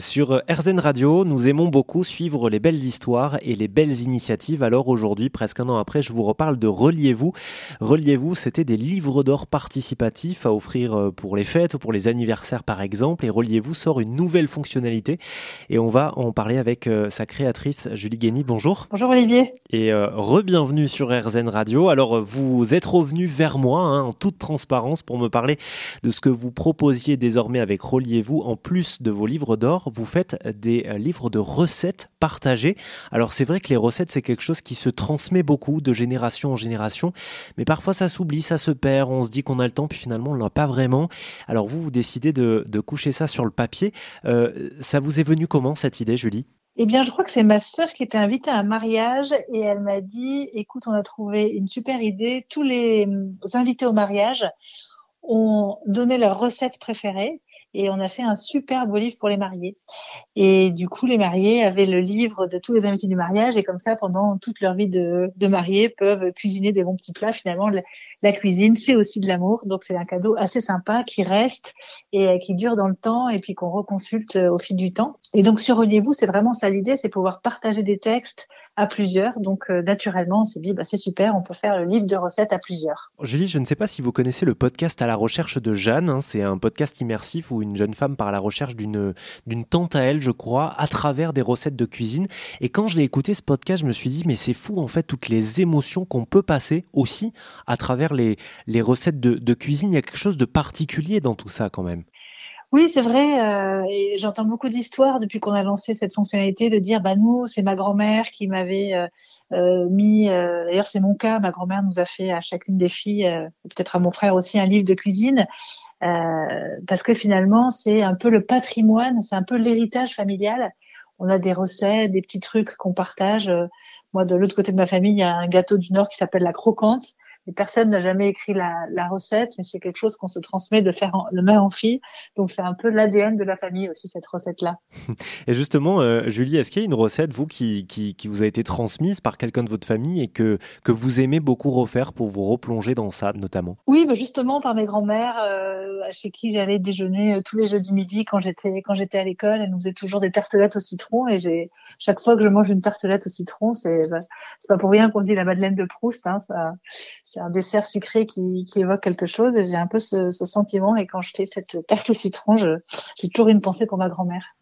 Sur RZN Radio, nous aimons beaucoup suivre les belles histoires et les belles initiatives. Alors aujourd'hui, presque un an après, je vous reparle de Reliez-vous. Reliez-vous, c'était des livres d'or participatifs à offrir euh, pour les fêtes ou pour les anniversaires par exemple. Et Reliez-vous sort une nouvelle fonctionnalité et on va en parler avec euh, sa créatrice Julie Guény. Bonjour. Bonjour Olivier. Et euh, re-bienvenue sur RZN Radio. Alors vous êtes revenu vers moi hein, en toute transparence pour me parler de ce que vous proposiez désormais avec Reliez-vous en plus de vos livres d'or vous faites des euh, livres de recettes partagées. Alors c'est vrai que les recettes, c'est quelque chose qui se transmet beaucoup de génération en génération, mais parfois ça s'oublie, ça se perd, on se dit qu'on a le temps, puis finalement on l'a pas vraiment. Alors vous, vous décidez de, coucher ça sur le papier. Euh, ça vous est venu comment cette idée, Julie? Eh bien, je crois que c'est ma sœur qui était invitée à un mariage et elle m'a dit, écoute, on a trouvé une super idée. Tous les hum, invités au mariage ont donné leurs recettes préférées et on a fait un super beau livre pour les mariés. Et du coup, les mariés avaient le livre de tous les invités du mariage et comme ça, pendant toute leur vie de, mariés, peuvent cuisiner des bons petits plats. Finalement, la cuisine, c'est aussi de l'amour, donc c'est un cadeau assez sympa qui reste et euh, qui dure dans le temps et puis qu'on reconsulte euh, au fil du temps. Et donc sur Reliez-vous, c'est vraiment ça l'idée, c'est pouvoir partager des textes à plusieurs. Donc euh, naturellement, on s'est dit, bah, c'est super, on peut faire le livre de recettes à plusieurs. Julie, je ne sais pas si vous connaissez le podcast à la recherche de Jeanne. Hein. c'est un podcast immersif où une jeune femme part à la recherche d'une tante à elle, je crois, à travers des recettes de cuisine. Et quand je l'ai écouté ce podcast, je me suis dit mais c'est fou en fait toutes les émotions qu'on peut passer aussi à travers les les recettes de, de cuisine. Il y a quelque chose de particulier dans tout ça quand même. Oui, c'est vrai. Euh, j'entends beaucoup d'histoires depuis qu'on a lancé cette fonctionnalité de dire, bah nous, c'est ma grand-mère qui m'avait euh, euh, mis. D'ailleurs, c'est mon cas. Ma grand-mère nous a fait à chacune des filles, peut-être à mon frère aussi, un livre de cuisine. parce que finalement, c'est un peu le patrimoine, c'est un peu l'héritage familial. On a des recettes, des petits trucs qu'on partage. Moi, de l'autre côté de ma famille, il y a un gâteau du Nord qui s'appelle la croquante personne n'a jamais écrit la, la recette, mais c'est quelque chose qu'on se transmet de faire en, de mère en fille. Donc c'est un peu l'ADN de la famille aussi cette recette-là. Et justement, euh, Julie, est-ce qu'il y a une recette vous qui, qui, qui, vous a été transmise par quelqu'un de votre famille et que que vous aimez beaucoup refaire pour vous replonger dans ça, notamment? Oui, bah justement par mes grands-mères, euh, chez qui j'allais déjeuner euh, tous les jeudis midi quand j'étais quand j'étais à l'école. Elles nous faisaient toujours des tartelettes au citron et j'ai chaque fois que je mange une tartelette au citron, c'est bah, c'est pas pour rien qu'on dit la Madeleine de Proust. Hein, ça c'est un dessert sucré qui, qui, évoque quelque chose et j'ai un peu ce, ce, sentiment et quand je fais cette tarte au citron, j'ai toujours une pensée pour ma grand-mère.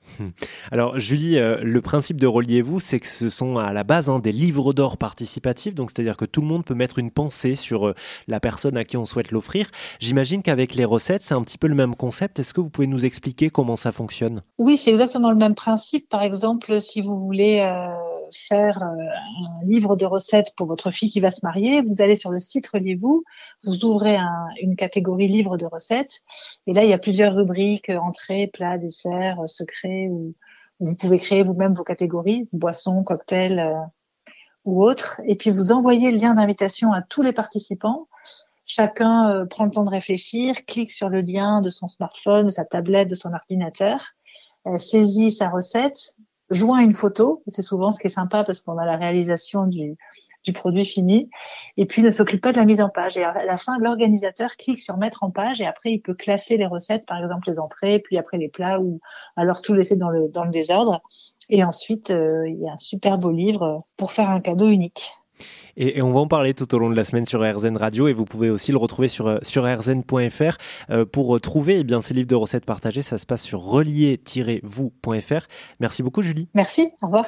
Alors Julie, euh, le principe de Reliez-vous, c'est que ce sont à la base hein, des livres d'or participatifs, donc c'est-à-dire que tout le monde peut mettre une pensée sur euh, la personne à qui on souhaite l'offrir. J'imagine qu'avec les recettes, c'est un petit peu le même concept. Est-ce que vous pouvez nous expliquer comment ça fonctionne? Oui, c'est exactement le même principe. Par exemple, si vous voulez euh, faire un livre de recettes pour votre fille qui va se marier, vous allez sur le site Reliez-vous, vous ouvrez une catégorie livre de recettes, et là il y a plusieurs rubriques entrée, plat, dessert, secret, ou vous pouvez créer vous-même vos catégories, boissons, cocktails euh, ou autres, et puis vous envoyez le lien d'invitation à tous les participants. Chacun euh, prend le temps de réfléchir, clique sur le lien de son smartphone, de sa tablette, de son ordinateur, euh, saisit sa recette, joint une photo. C'est souvent ce qui est sympa parce qu'on a la réalisation du, du produit fini. Et puis ne s'occupe pas de la mise en page. Et à la fin, l'organisateur clique sur mettre en page et après il peut classer les recettes, par exemple les entrées, puis après les plats ou alors tout laisser dans le, dans le désordre. Et ensuite, euh, il y a un super beau livre pour faire un cadeau unique. Et, on va en parler tout au long de la semaine sur RZN Radio et vous pouvez aussi le retrouver sur, euh, sur rzn.fr. Euh, pour trouver eh ces livres de recettes partagées, ça se passe sur relier-vous.fr. Merci beaucoup Julie. Merci, au revoir.